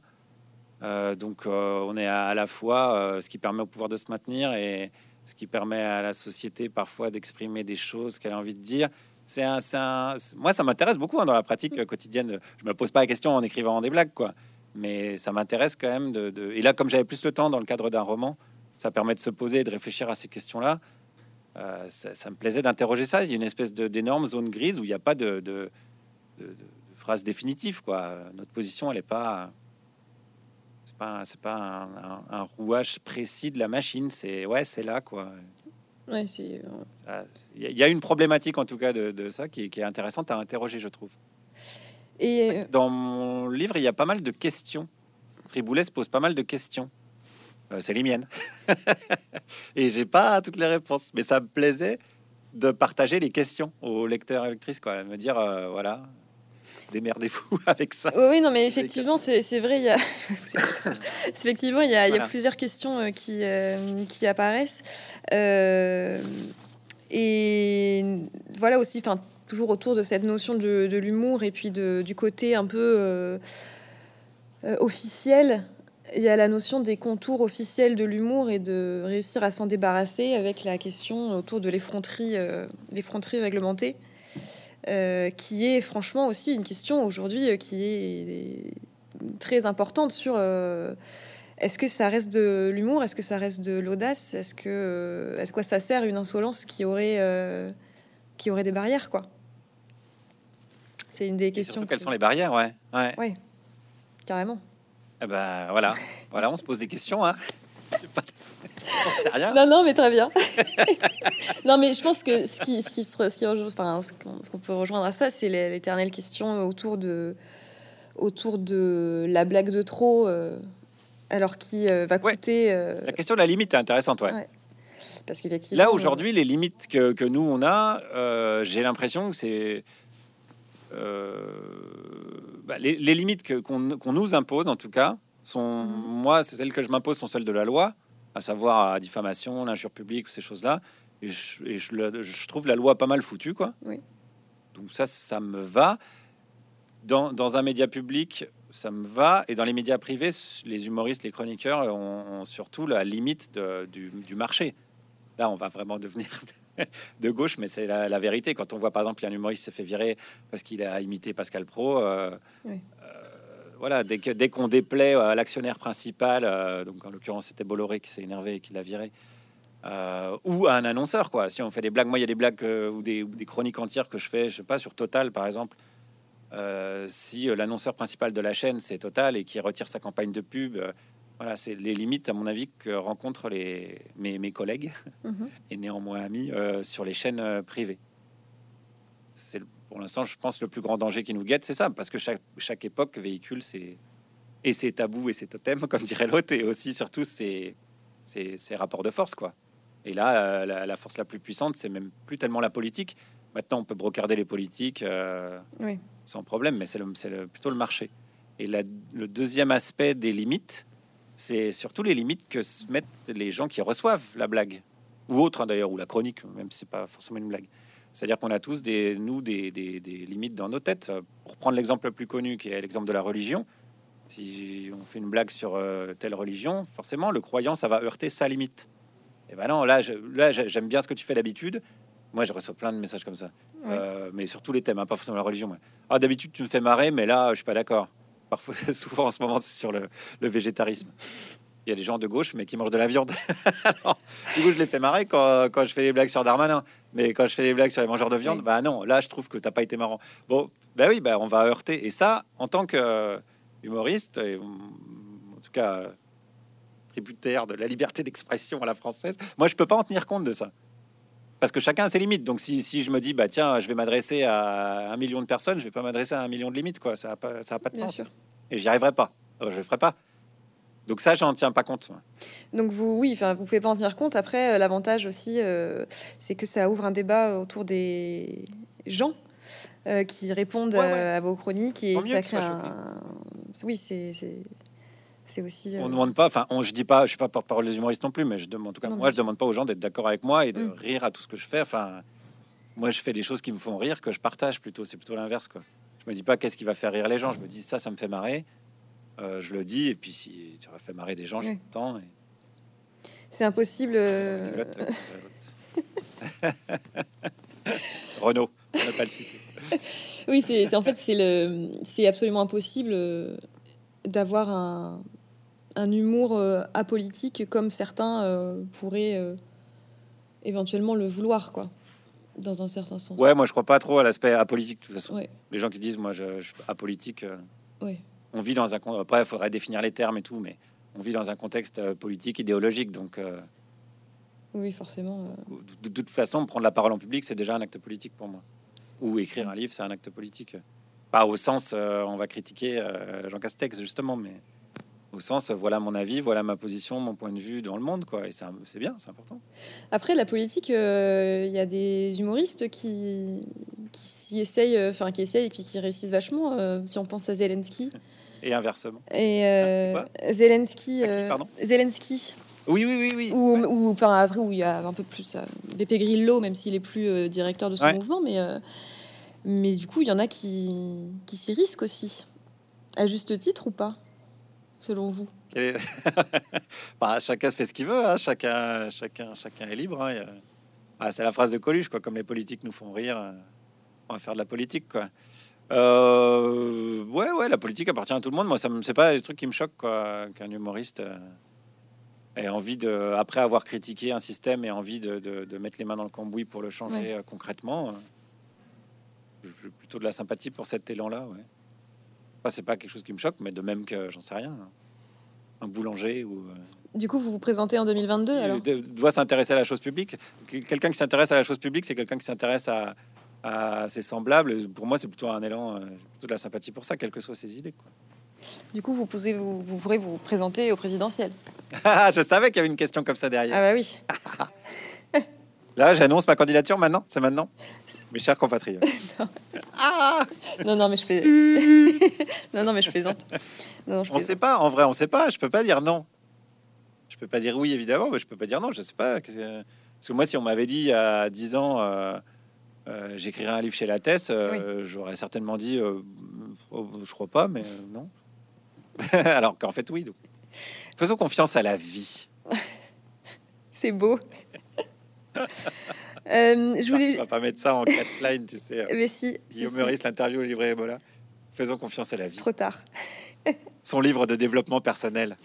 Speaker 2: Euh, donc euh, on est à, la fois ce qui permet au pouvoir de se maintenir et ce qui permet à la société parfois d'exprimer des choses qu'elle a envie de dire. C'est un, un, moi ça m'intéresse beaucoup hein, dans la pratique quotidienne. Je me pose pas la question en écrivant des blagues, quoi. Mais ça m'intéresse quand même de, Et là, comme j'avais plus le temps dans le cadre d'un roman, ça permet de se poser et de réfléchir à ces questions-là. ça, ça, me plaisait d'interroger ça. Il y a une espèce d'énorme zone grise où il n'y a pas de de, de, phrase définitive. Quoi. Notre position, elle n'est pas. C'est pas, c'est pas un, rouage précis de la machine. C'est ouais, c'est là quoi.
Speaker 1: Ouais, c'est.
Speaker 2: Il y, a une problématique en tout cas de, ça qui, est intéressante à interroger, je trouve.
Speaker 1: Et euh,
Speaker 2: dans mon livre, il y a pas mal de questions. Triboulet pose pas mal de questions. Euh, c'est les miennes. et j'ai pas toutes les réponses, mais ça me plaisait de partager les questions aux lecteurs et lectrices, quoi. Me dire, euh, voilà, démerdez-vous avec ça.
Speaker 1: Oui, non, mais effectivement, c'est vrai, il y a, effectivement, il y a, il y a plusieurs questions euh, qui, euh, qui apparaissent. et voilà aussi, enfin, toujours autour de cette notion de, de l'humour et puis de, du côté un peu officiel il y a la notion des contours officiels de l'humour et de réussir à s'en débarrasser avec la question autour de l'effronterie, euh, l'effronterie réglementée, euh, qui est franchement aussi une question aujourd'hui euh, qui est très importante sur est-ce que ça reste de l'humour, est-ce que ça reste de l'audace, est-ce que est-ce quoi ça sert une insolence qui aurait qui aurait des barrières quoi? C'est une des questions.
Speaker 2: quelles sont les barrières, ouais,
Speaker 1: ouais, ouais carrément.
Speaker 2: Eh ben voilà, voilà, on se pose des questions. Hein.
Speaker 1: Rien. Non, non, mais très bien. non, mais je pense que ce qui, ce qui, ce qui enfin, ce qu'on peut rejoindre à ça, c'est l'éternelle question autour de, autour de la blague de trop, euh, alors qui euh, va coûter. Euh,
Speaker 2: la question de la limite est intéressante, ouais. Parce qu'effectivement. Là, aujourd'hui, les limites que, que, nous, on a, j'ai l'impression que c'est. Bah, les, limites qu'on nous impose, en tout cas, sont, mhm. moi, celles que je m'impose sont celles de la loi, à savoir la diffamation, l'injure publique, ces choses-là. Et, je, je, trouve la loi pas mal foutue, quoi.
Speaker 1: Oui.
Speaker 2: Donc ça, ça me va. Dans, dans, un média public, ça me va. Et dans les médias privés, les humoristes, les chroniqueurs ont, surtout la limite du, du, marché. Là, on va vraiment devenir de gauche, mais c'est la, vérité. Quand on voit par exemple un humoriste s'est fait virer parce qu'il a imité Pascal Pro, euh, euh, voilà, dès dès qu'on déplaît à l'actionnaire principal, euh, donc en l'occurrence c'était Bolloré qui s'est énervé et qui l'a viré, ou à un annonceur, quoi. Si on fait des blagues, moi il y a des blagues ou des, des, chroniques entières que je fais, je sais pas sur Total par exemple. si l'annonceur principal de la chaîne c'est Total et qui retire sa campagne de pub, voilà, c'est les limites, à mon avis, que rencontrent les, mes, mes collègues mhm. et néanmoins amis euh, sur les chaînes euh, privées. C'est pour l'instant, je pense, le plus grand danger qui nous guette, c'est ça, parce que chaque, chaque époque véhicule ses, et ses tabous et ses totems, comme dirait l'autre, et aussi surtout ses, ses, rapports de force, quoi. Et là, la, force la plus puissante, c'est même plus tellement la politique. Maintenant, on peut brocarder les politiques euh, sans problème, mais c'est plutôt le marché. Et le deuxième aspect des limites, c'est surtout les limites que se mettent les gens qui reçoivent la blague, ou autre hein, d'ailleurs, ou la chronique, même si c'est pas forcément une blague. C'est-à-dire qu'on a tous des, nous des, des, limites dans nos têtes. Pour prendre l'exemple le plus connu, qui est l'exemple de la religion, si on fait une blague sur euh, telle religion, forcément le croyant, ça va heurter sa limite. Et ben non, là, là, j'aime bien ce que tu fais d'habitude. Moi, je reçois plein de messages comme ça, euh, mais sur tous les thèmes, hein, pas forcément la religion. Ah, d'habitude, tu me fais marrer, mais là, je suis pas d'accord. Parfois, souvent en ce moment, c'est sur le, végétarisme. Il y a des gens de gauche, mais qui mangent de la viande. du coup, je les fais marrer quand, quand, je fais des blagues sur Darmanin. Mais quand je fais des blagues sur les mangeurs de viande, bah non, là, je trouve que t'as pas été marrant. Bon, ben oui, bah on va heurter. Et ça, en tant que humoriste, et en tout cas tributaire de la liberté d'expression à la française, moi, je peux pas en tenir compte de ça parce que chacun a ses limites. Donc si, si je me dis bah tiens, je vais m'adresser à un million de personnes, je vais pas m'adresser à un million de limites quoi. Ça a pas ça a pas de sens. Et j'y arriverai pas. je le ferai pas. Donc ça, j'en tiens pas compte.
Speaker 1: Donc vous, oui, enfin, vous pouvez pas en tenir compte. Après, euh, l'avantage aussi, euh, c'est que ça ouvre un débat autour des gens euh, qui répondent À, vos chroniques et ça crée un... Oui, c'est c'est aussi.
Speaker 2: On ne demande pas, enfin, je dis pas, je suis pas porte-parole des humoristes non plus, mais je demande, en tout cas, moi, je demande pas aux gens d'être d'accord avec moi et de mm. rire à tout ce que je fais. Enfin, moi, je fais des choses qui me font rire que je partage plutôt. C'est plutôt l'inverse, quoi. Je me dis pas qu'est-ce qui va faire rire les gens. Je me dis ça, ça me fait marrer. Euh, je le dis et puis si tu vas faire marrer des gens, j'ai temps. Et...
Speaker 1: C'est impossible. Euh,
Speaker 2: Renault, on n'a pas le citer.
Speaker 1: oui, c'est en fait c'est le c'est absolument impossible euh, d'avoir un, un humour euh, apolitique comme certains euh, pourraient euh, éventuellement le vouloir, quoi, dans un certain sens.
Speaker 2: Ouais, moi je crois pas trop à l'aspect apolitique de toute façon. Les gens qui disent moi je, suis apolitique, on vit dans un après il faudrait définir les termes et tout, mais on vit dans un contexte politique idéologique, donc.
Speaker 1: oui, forcément.
Speaker 2: De, toute façon, prendre la parole en public, c'est déjà un acte politique pour moi. Ou écrire un livre, c'est un acte politique. Pas au sens, on va critiquer Jean Castex justement, mais au sens voilà mon avis, voilà ma position, mon point de vue dans le monde, quoi. Et c'est bien, c'est important.
Speaker 1: Après la politique, il y a des humoristes qui qui essayent, enfin qui essayent et puis qui réussissent vachement. si on pense à Zelensky.
Speaker 2: Et inversement.
Speaker 1: Et Zelensky, Zelensky.
Speaker 2: Oui, oui, oui, oui.
Speaker 1: Ou, enfin, après, où il y a un peu plus BP Grillo, même s'il est plus directeur de ce mouvement, mais, mais du coup, il y en a qui, qui s'y risquent aussi. À juste titre ou pas, selon vous?
Speaker 2: Bah, Chacun fait ce qu'il veut, hein. chacun, chacun, chacun est libre. Hein. Ah, c'est la phrase de Coluche, quoi. Comme les politiques nous font rire, euh, on va faire de la politique, quoi. Euh, ouais, ouais, la politique appartient à tout le monde. Moi, ça c'est pas des trucs qui me choquent, quoi, qu'un humoriste euh, ait envie de, après avoir critiqué un système, et envie de, de, mettre les mains dans le cambouis pour le changer concrètement. J'ai plutôt de la sympathie pour cet élan-là, ouais c'est pas quelque chose qui me choque, mais de même que j'en sais rien, un boulanger ou. Euh,
Speaker 1: du coup, vous vous présentez en 2022 alors?
Speaker 2: Doit s'intéresser à la chose publique. Quelqu'un qui s'intéresse à la chose publique, c'est quelqu'un qui s'intéresse à, à, ses semblables. Pour moi, c'est plutôt un élan, euh, plutôt de la sympathie pour ça, quelles que soient ses idées. Quoi.
Speaker 1: Du coup, vous, posez, vous, vous pourrez vous présenter au présidentiel.
Speaker 2: je savais qu'il y avait une question comme ça derrière.
Speaker 1: Ah bah oui.
Speaker 2: Là, j'annonce ma candidature maintenant. C'est maintenant, mes chers compatriotes.
Speaker 1: non. Ah non, non, mais je fais. non, non, mais je plaisante.
Speaker 2: Non, on ne sait pas. En vrai, on ne sait pas. Je peux pas dire non. Je peux pas dire oui, évidemment, mais je peux pas dire non. Je sais pas. Parce que moi, si on m'avait dit à 10 ans, euh, euh, j'écrirai un livre chez la Thèse, euh, j'aurais certainement dit, oh, je crois pas, mais non. Alors qu'en fait, oui. Donc. Faisons confiance à la vie.
Speaker 1: C'est beau. Euh, je voulais...
Speaker 2: On va pas mettre ça en catchline, tu sais.
Speaker 1: Mais si.
Speaker 2: Guillaume Meurice, l'interview au livre Ebola. Faisons confiance à la vie.
Speaker 1: Trop tard.
Speaker 2: Son livre de développement personnel.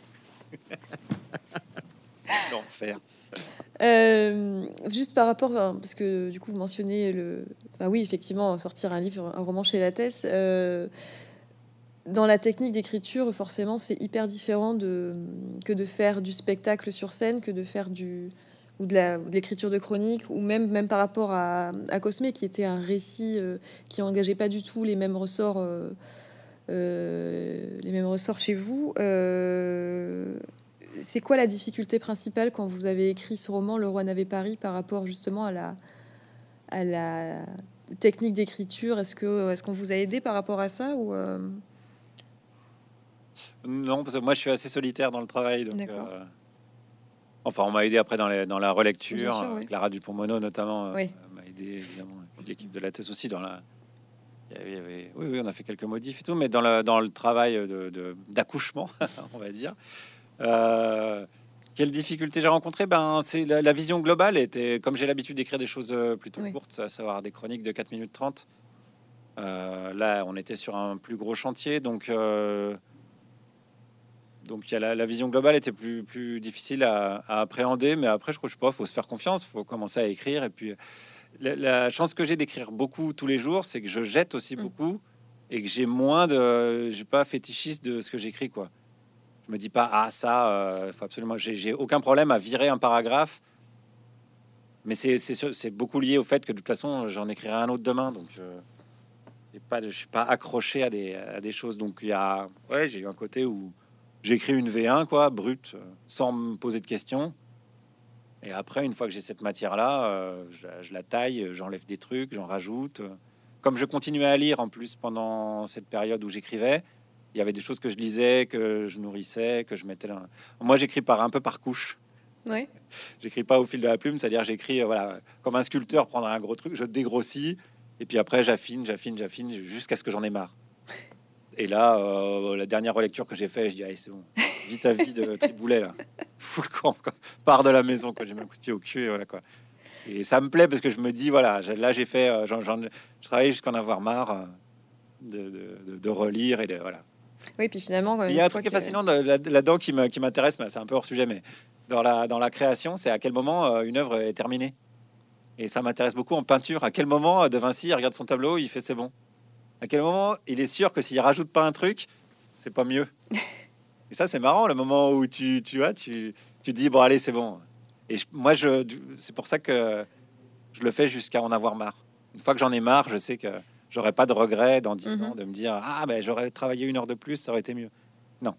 Speaker 2: L'enfer.
Speaker 1: Euh, juste par rapport, parce que du coup vous mentionnez le, bah oui effectivement sortir un livre, un roman chez la thèse. Euh, dans la technique d'écriture, forcément, c'est hyper différent que de faire du spectacle sur scène, que de faire du, ou de l'écriture de, chronique, ou même, par rapport à, à Cosmé, qui était un récit euh, qui engageait pas du tout les mêmes ressorts, les mêmes ressorts chez vous. C'est quoi la difficulté principale quand vous avez écrit ce roman, Le Roi n'avait Paris, par rapport justement à la, à la technique d'écriture? Est-ce que est-ce qu'on vous a aidé par rapport à ça ou
Speaker 2: Non, parce que moi je suis assez solitaire dans le travail, donc. Enfin, on m'a aidé après dans, dans la relecture. Clara Dupont-Mono, notamment, euh, m'a aidé, évidemment. L'équipe de la thèse aussi. Dans la... Oui, oui, on a fait quelques modifs et tout, mais dans, le, dans le travail d'accouchement, de, on va dire. Euh, quelle difficulté j'ai rencontré Ben, c'est la, vision globale était, comme j'ai l'habitude d'écrire des choses euh, plutôt courtes, à savoir des chroniques de 4 minutes 30. là, on était sur un plus gros chantier, donc donc il y a la, vision globale était plus, plus difficile à, appréhender, mais après je crois, je sais pas, faut se faire confiance, faut commencer à écrire. Et puis la, chance que j'ai d'écrire beaucoup tous les jours, c'est que je jette aussi mm. beaucoup et que j'ai moins de, j'ai pas fétichiste de ce que j'écris quoi. Je me dis pas ah ça, euh, faut absolument, j'ai aucun problème à virer un paragraphe, mais c'est beaucoup lié au fait que de toute façon j'en écrirai un autre demain, donc. Euh, pas, je suis pas accroché à des, choses. Donc il y a, ouais, j'ai eu un côté où j'écris une V1, quoi, brute, sans me poser de questions. Et après, une fois que j'ai cette matière-là, euh, je, la taille, j'enlève des trucs, j'en rajoute. Comme je continuais à lire en plus pendant cette période où j'écrivais, il y avait des choses que je lisais, que je nourrissais, que je mettais là. Moi, j'écris par un peu par couche.
Speaker 1: Ouais.
Speaker 2: J'écris pas au fil de la plume, c'est-à-dire j'écris euh, voilà comme un sculpteur prendra un gros truc, je dégrossis et puis après j'affine, j'affine, j'affine jusqu'à ce que j'en ai marre. Et là, euh, la dernière relecture que j'ai fait, je dis, c'est bon, vite à vie de Triboulet, là. Fous le camp, Pars de la maison, quand j'ai mis un coup de pied au cul, et voilà, quoi. Et ça me plaît parce que je me dis, voilà, là, j'ai fait, euh, je travaille jusqu'à en avoir marre euh, de, de, relire et de, voilà.
Speaker 1: Oui, puis finalement,
Speaker 2: il y a un truc qui est fascinant là-dedans qui m'intéresse, mais c'est un peu hors sujet, mais dans la, dans la création, c'est à quel moment une œuvre est terminée? Et ça m'intéresse beaucoup en peinture. À quel moment De Vinci regarde son tableau, il fait c'est bon. À quel moment il est sûr que s'il rajoute pas un truc, c'est pas mieux? Et ça, c'est marrant, le moment où tu, tu vois, tu, tu dis, bon, allez, c'est bon. Et moi, je, c'est pour ça que je le fais jusqu'à en avoir marre. Une fois que j'en ai marre, je sais que j'aurais pas de regret dans dix ans mhm. de me dire, ah, ben j'aurais travaillé une heure de plus, ça aurait été mieux. Non.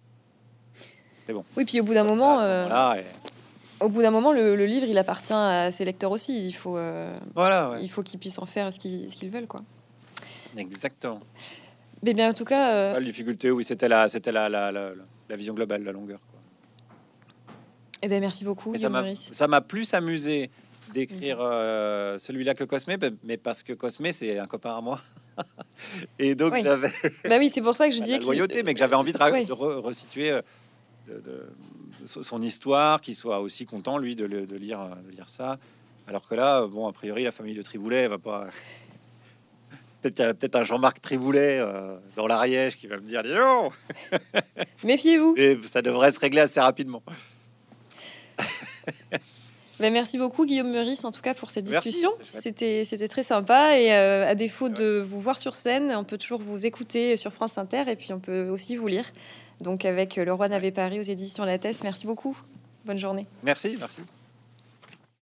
Speaker 2: c'est bon.
Speaker 1: Oui, puis au bout d'un moment, au bout d'un moment, le, livre, il appartient à ses lecteurs aussi. Il faut,
Speaker 2: voilà,
Speaker 1: il faut qu'ils puissent en faire ce qu'ils veulent, quoi.
Speaker 2: Exactement.
Speaker 1: Mais bien, en tout cas,
Speaker 2: la difficulté, oui, c'était la, c'était la, la, la, vision globale, la longueur. Quoi.
Speaker 1: Eh bien, merci beaucoup.
Speaker 2: Ça m'a plus amusé d'écrire euh, celui-là que Cosme, mais parce que Cosme, c'est un copain à moi. et donc, j'avais.
Speaker 1: bah oui, c'est pour ça que je disais.
Speaker 2: loyauté, mais que j'avais envie de, resituer euh, son histoire, qu'il soit aussi content, lui, de, lire, de lire ça. Alors que là, bon, a priori, la famille de Triboulet va pas. Peut-être peut un Jean-Marc Triboulet euh, dans l'Ariège qui va me dire non
Speaker 1: Méfiez-vous.
Speaker 2: Et ça devrait se régler assez rapidement.
Speaker 1: Ben, merci beaucoup Guillaume Meurice en tout cas pour cette discussion. C'était c'était très sympa et euh, à défaut de vous voir sur scène, on peut toujours vous écouter sur France Inter et puis on peut aussi vous lire. Donc avec Le Roi n'avait Paris aux éditions Lattès. Merci beaucoup. Bonne journée.
Speaker 2: Merci, merci.